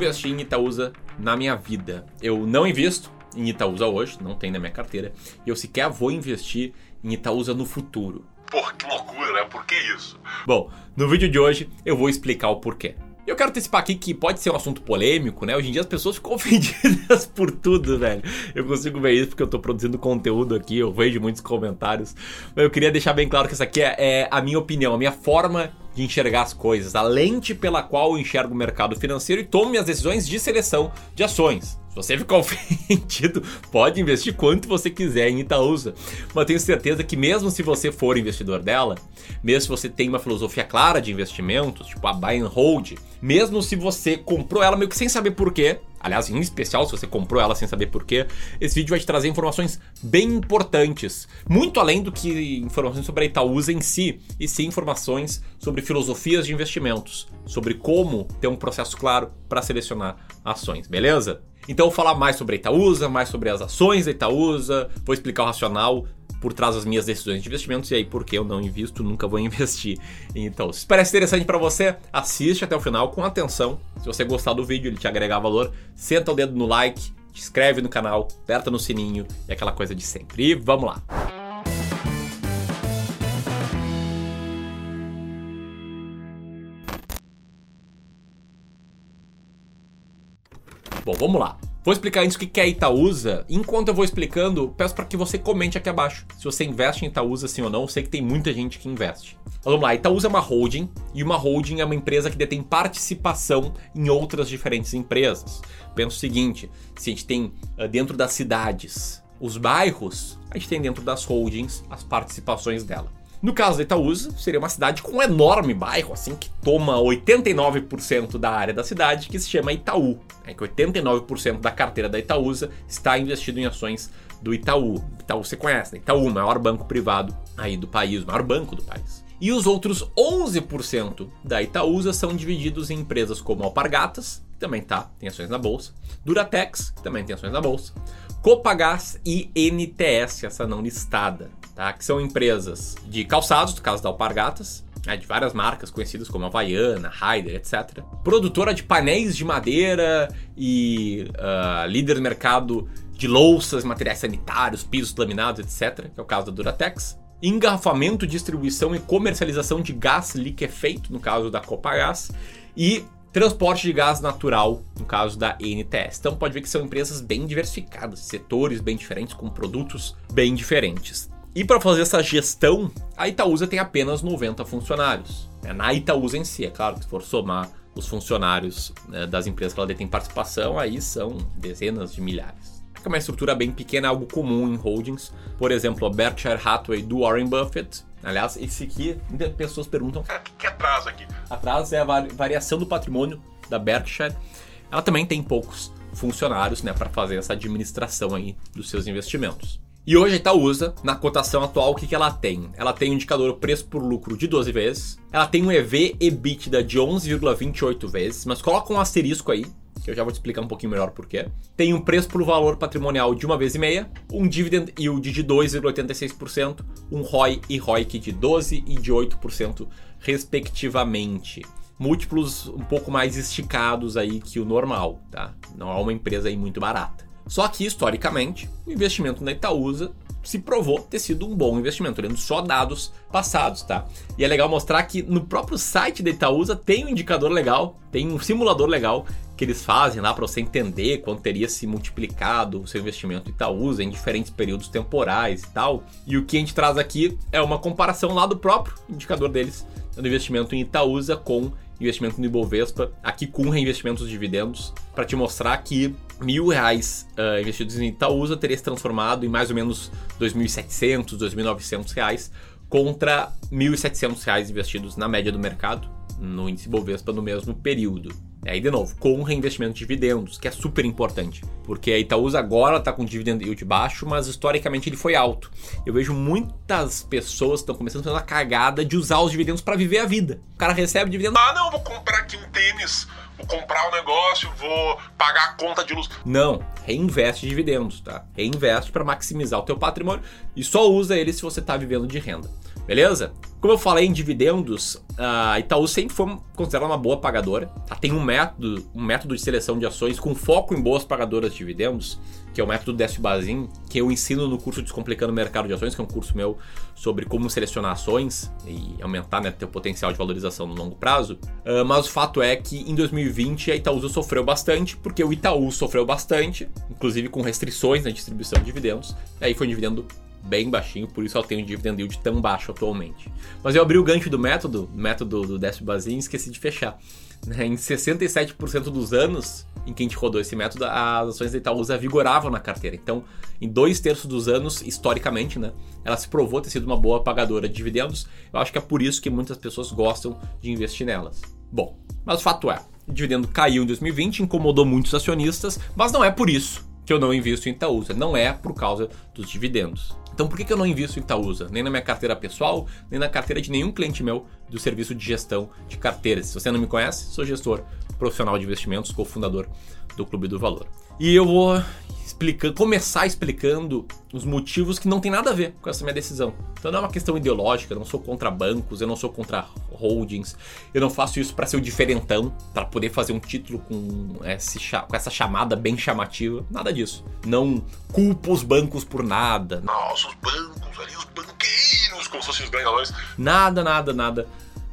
investi em Itaúsa na minha vida. Eu não invisto em Itaúsa hoje, não tem na minha carteira, e eu sequer vou investir em Itaúsa no futuro. Porra, que loucura, né? Por que isso? Bom, no vídeo de hoje eu vou explicar o porquê. Eu quero antecipar aqui que pode ser um assunto polêmico, né? Hoje em dia as pessoas ficam ofendidas por tudo, velho. Eu consigo ver isso porque eu tô produzindo conteúdo aqui, eu vejo muitos comentários. Mas eu queria deixar bem claro que essa aqui é, é a minha opinião, a minha forma de enxergar as coisas, a lente pela qual eu enxergo o mercado financeiro e tomo minhas decisões de seleção de ações. Se você ficar ofendido, pode investir quanto você quiser em Itaúsa. Mas tenho certeza que mesmo se você for investidor dela, mesmo se você tem uma filosofia clara de investimentos, tipo a buy and hold, mesmo se você comprou ela meio que sem saber porquê, aliás, em especial se você comprou ela sem saber porquê, esse vídeo vai te trazer informações bem importantes. Muito além do que informações sobre a Itaúsa em si, e sim informações sobre filosofias de investimentos, sobre como ter um processo claro para selecionar ações, beleza? Então eu vou falar mais sobre a Itaúsa, mais sobre as ações da Itaúsa, vou explicar o racional por trás das minhas decisões de investimentos e aí porque eu não invisto, nunca vou investir. Então, se parece interessante para você, assiste até o final com atenção. Se você gostar do vídeo, ele te agregar valor, senta o dedo no like, se inscreve no canal, aperta no sininho e aquela coisa de sempre. E vamos lá. Bom, vamos lá. Vou explicar antes o que é Itaúsa. Enquanto eu vou explicando, peço para que você comente aqui abaixo se você investe em Itaúsa sim ou não. Eu sei que tem muita gente que investe. Vamos lá, Itaúsa é uma holding e uma holding é uma empresa que detém participação em outras diferentes empresas. Pensa o seguinte: se a gente tem ah, dentro das cidades os bairros, a gente tem dentro das holdings as participações dela. No caso da Itaúsa, seria uma cidade com um enorme bairro, assim, que toma 89% da área da cidade, que se chama Itaú. É que 89% da carteira da Itaúsa está investido em ações do Itaú. Itaú você conhece, né? Itaú, maior banco privado aí do país, o maior banco do país. E os outros 11% da Itaúsa são divididos em empresas como Alpargatas, que também tá, tem ações na bolsa, Duratex, que também tem ações na bolsa, Copagás e NTS, essa não listada tá? que são empresas de calçados, no caso da Alpargatas, né, de várias marcas conhecidas como Havaiana, Raider, etc. Produtora de painéis de madeira e uh, líder no mercado de louças, materiais sanitários, pisos laminados, etc., que é o caso da Duratex. Engarrafamento, distribuição e comercialização de gás liquefeito, no caso da Copagás. E transporte de gás natural, no caso da NTS. Então pode ver que são empresas bem diversificadas, setores bem diferentes, com produtos bem diferentes. E para fazer essa gestão, a Itaúsa tem apenas 90 funcionários. É na Itaúsa em si, é claro se for somar os funcionários né, das empresas que ela detém participação, aí são dezenas de milhares. É uma estrutura bem pequena, algo comum em holdings. Por exemplo, a Berkshire Hathaway do Warren Buffett. Aliás, esse aqui, pessoas perguntam: o que, que é atrás aqui? Atrás é a variação do patrimônio da Berkshire. Ela também tem poucos funcionários né, para fazer essa administração aí dos seus investimentos. E hoje a Itaúsa, na cotação atual, o que, que ela tem? Ela tem um indicador preço por lucro de 12 vezes, ela tem um EV EBITDA de 11,28 vezes, mas coloca um asterisco aí, que eu já vou te explicar um pouquinho melhor por quê. Tem um preço por valor patrimonial de uma vez e meia, um dividend yield de 2,86%, um ROI e ROIC de 12% e de 8%, respectivamente. Múltiplos um pouco mais esticados aí que o normal, tá? Não é uma empresa aí muito barata. Só que, historicamente, o investimento na Itaúsa se provou ter sido um bom investimento, olhando só dados passados, tá? E é legal mostrar que no próprio site da Itaúsa tem um indicador legal, tem um simulador legal que eles fazem lá para você entender quanto teria se multiplicado o seu investimento Itaúsa em diferentes períodos temporais e tal. E o que a gente traz aqui é uma comparação lá do próprio indicador deles, do investimento em Itaúsa com investimento no Ibovespa, aqui com reinvestimentos de dividendos, para te mostrar que mil reais uh, investidos em Itaúsa teria se transformado em mais ou menos 2.700, 2.900 reais contra 1.700 reais investidos na média do mercado no índice Bovespa no mesmo período. Aí, de novo, com reinvestimento de dividendos, que é super importante. Porque a Itaúsa agora está com dividend yield baixo, mas historicamente ele foi alto. Eu vejo muitas pessoas que estão começando a fazer uma cagada de usar os dividendos para viver a vida. O cara recebe dividendo. Ah, não, vou comprar aqui um tênis, vou comprar um negócio, vou pagar a conta de luz. Não, reinveste dividendos, tá? Reinveste para maximizar o teu patrimônio e só usa ele se você está vivendo de renda. Beleza? Como eu falei em dividendos, a Itaú sempre foi considerada uma boa pagadora. Tá? Tem um método, um método de seleção de ações com foco em boas pagadoras de dividendos, que é o método Décio Bazin, que eu ensino no curso Descomplicando o Mercado de Ações, que é um curso meu sobre como selecionar ações e aumentar né, teu potencial de valorização no longo prazo. Uh, mas o fato é que em 2020 a Itaúsa sofreu bastante, porque o Itaú sofreu bastante, inclusive com restrições na distribuição de dividendos. E aí foi um dividendo bem baixinho, por isso ela tem um dividend yield tão baixo atualmente. Mas eu abri o gancho do método, método do Décio Bazin, e esqueci de fechar. Né, em 67% dos anos em que a gente rodou esse método, as ações da Itaúsa vigoravam na carteira. Então, em dois terços dos anos, historicamente, né, ela se provou ter sido uma boa pagadora de dividendos. Eu acho que é por isso que muitas pessoas gostam de investir nelas. Bom, mas o fato é, o dividendo caiu em 2020, incomodou muitos acionistas, mas não é por isso que eu não invisto em Itaúsa, não é por causa dos dividendos. Então por que eu não invisto em Itaúsa? Nem na minha carteira pessoal, nem na carteira de nenhum cliente meu do serviço de gestão de carteiras. Se você não me conhece, sou gestor profissional de investimentos, cofundador do Clube do Valor. E eu vou explicando, começar explicando os motivos que não tem nada a ver com essa minha decisão. Então não é uma questão ideológica, eu não sou contra bancos, eu não sou contra holdings, eu não faço isso para ser o diferentão, para poder fazer um título com, esse, com essa chamada bem chamativa, nada disso. Não culpo os bancos por nada. Nossa, os bancos ali, os banqueiros, como se fossem os ganhadores. Nada, nada, nada,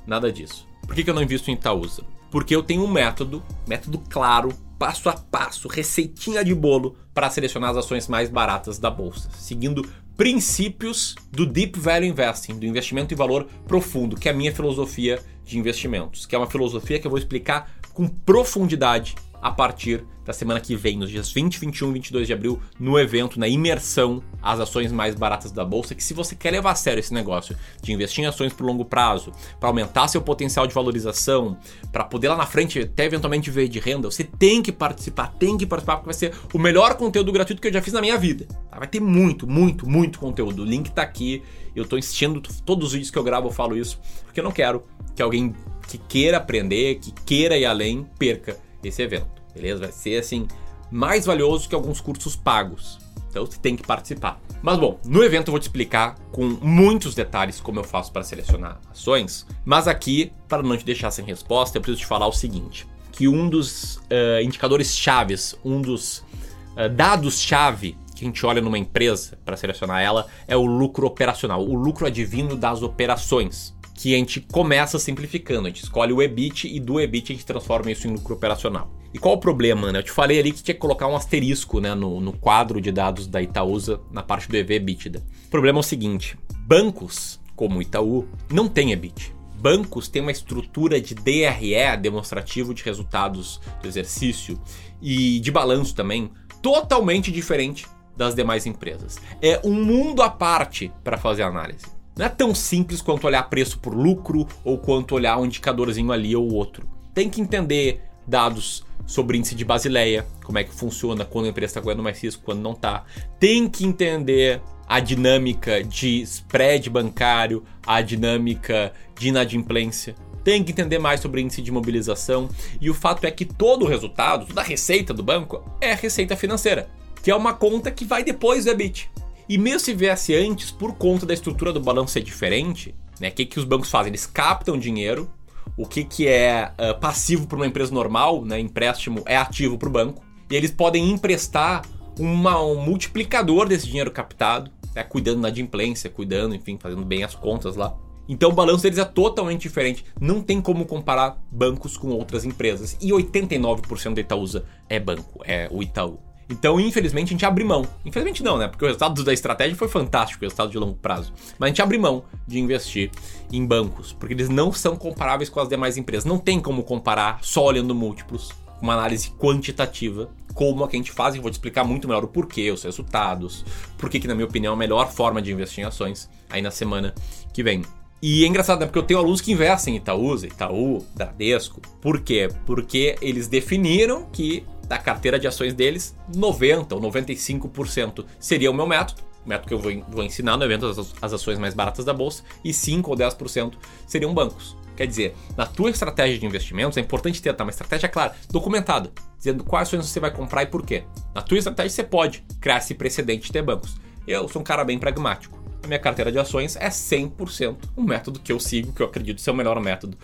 nada disso. Por que, que eu não invisto em Itaúsa? Porque eu tenho um método, método claro, passo a passo, receitinha de bolo para selecionar as ações mais baratas da bolsa, seguindo princípios do Deep Value Investing, do investimento em valor profundo, que é a minha filosofia de investimentos, que é uma filosofia que eu vou explicar com profundidade a partir da semana que vem, nos dias 20, 21 e 22 de abril, no evento, na imersão, as ações mais baratas da bolsa. Que se você quer levar a sério esse negócio de investir em ações por longo prazo, para aumentar seu potencial de valorização, para poder lá na frente até eventualmente ver de renda, você tem que participar, tem que participar, porque vai ser o melhor conteúdo gratuito que eu já fiz na minha vida. Tá? Vai ter muito, muito, muito conteúdo. O link tá aqui. Eu tô insistindo, todos os vídeos que eu gravo eu falo isso, porque eu não quero que alguém que queira aprender, que queira ir além, perca esse evento beleza? Vai ser assim mais valioso que alguns cursos pagos. Então você tem que participar. Mas bom, no evento eu vou te explicar com muitos detalhes como eu faço para selecionar ações. Mas aqui, para não te deixar sem resposta, eu preciso te falar o seguinte: que um dos uh, indicadores chaves, um dos uh, dados-chave que a gente olha numa empresa para selecionar ela é o lucro operacional, o lucro advindo das operações que a gente começa simplificando. A gente escolhe o EBIT e do EBIT a gente transforma isso em lucro operacional. E qual o problema, né? Eu te falei ali que tinha que colocar um asterisco né, no, no quadro de dados da Itaúsa na parte do EV EBITDA. O problema é o seguinte: bancos como o Itaú não tem EBIT. Bancos têm uma estrutura de DRE, demonstrativo de resultados do exercício, e de balanço também, totalmente diferente das demais empresas. É um mundo à parte para fazer análise. Não é tão simples quanto olhar preço por lucro ou quanto olhar um indicadorzinho ali ou outro. Tem que entender dados sobre índice de Basileia, como é que funciona quando a empresa está correndo mais risco, quando não está. Tem que entender a dinâmica de spread bancário, a dinâmica de inadimplência. Tem que entender mais sobre índice de mobilização. E o fato é que todo o resultado, toda a receita do banco é receita financeira, que é uma conta que vai depois do EBIT. E mesmo se viesse antes, por conta da estrutura do balanço ser diferente, né? O que, que os bancos fazem? Eles captam dinheiro. O que, que é uh, passivo para uma empresa normal, né? Empréstimo é ativo para o banco. E eles podem emprestar uma, um multiplicador desse dinheiro captado, né? cuidando da adimplência, cuidando, enfim, fazendo bem as contas lá. Então o balanço deles é totalmente diferente. Não tem como comparar bancos com outras empresas. E 89% da Itaúsa é banco, é o Itaú. Então, infelizmente, a gente abre mão. Infelizmente não, né? Porque o resultado da estratégia foi fantástico, o resultado de longo prazo. Mas a gente abre mão de investir em bancos, porque eles não são comparáveis com as demais empresas. Não tem como comparar só olhando múltiplos, uma análise quantitativa, como a que a gente faz, e vou te explicar muito melhor o porquê, os resultados, por que, na minha opinião, é a melhor forma de investir em ações aí na semana que vem. E é engraçado, né? Porque eu tenho alunos que investem em Itaúsa, Itaú, Bradesco. Por quê? Porque eles definiram que da carteira de ações deles, 90% ou 95% seria o meu método, método que eu vou, vou ensinar no evento as, as ações mais baratas da bolsa, e 5 ou 10% seriam bancos. Quer dizer, na tua estratégia de investimentos é importante ter tá, uma estratégia clara, documentada, dizendo quais ações você vai comprar e por quê. Na tua estratégia você pode criar esse precedente de ter bancos. Eu sou um cara bem pragmático. a minha carteira de ações é 100% um método que eu sigo, que eu acredito ser o melhor método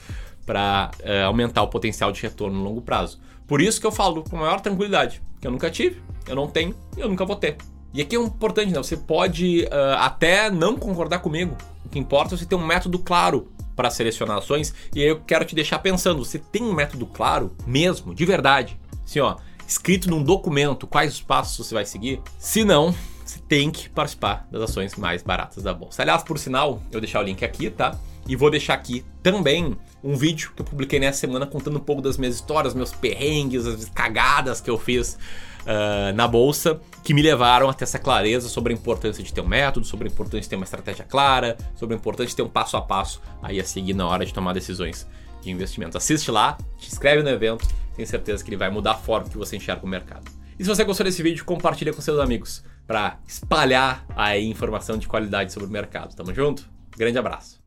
para é, aumentar o potencial de retorno no longo prazo. Por isso que eu falo com maior tranquilidade, que eu nunca tive, eu não tenho e eu nunca vou ter. E aqui é importante, né? Você pode uh, até não concordar comigo. O que importa é você ter um método claro para selecionar ações. E aí eu quero te deixar pensando: você tem um método claro mesmo, de verdade? Assim, ó, escrito num documento quais os passos você vai seguir? Se não, você tem que participar das ações mais baratas da bolsa. Aliás, por sinal, eu vou deixar o link aqui, tá? E vou deixar aqui também um vídeo que eu publiquei nessa semana contando um pouco das minhas histórias, meus perrengues, as cagadas que eu fiz uh, na bolsa, que me levaram a ter essa clareza sobre a importância de ter um método, sobre a importância de ter uma estratégia clara, sobre a importância de ter um passo a passo aí a seguir na hora de tomar decisões de investimento. Assiste lá, te inscreve no evento, tenho certeza que ele vai mudar a forma que você enxerga o mercado. E se você gostou desse vídeo, compartilha com seus amigos para espalhar aí informação de qualidade sobre o mercado. Tamo junto? Grande abraço.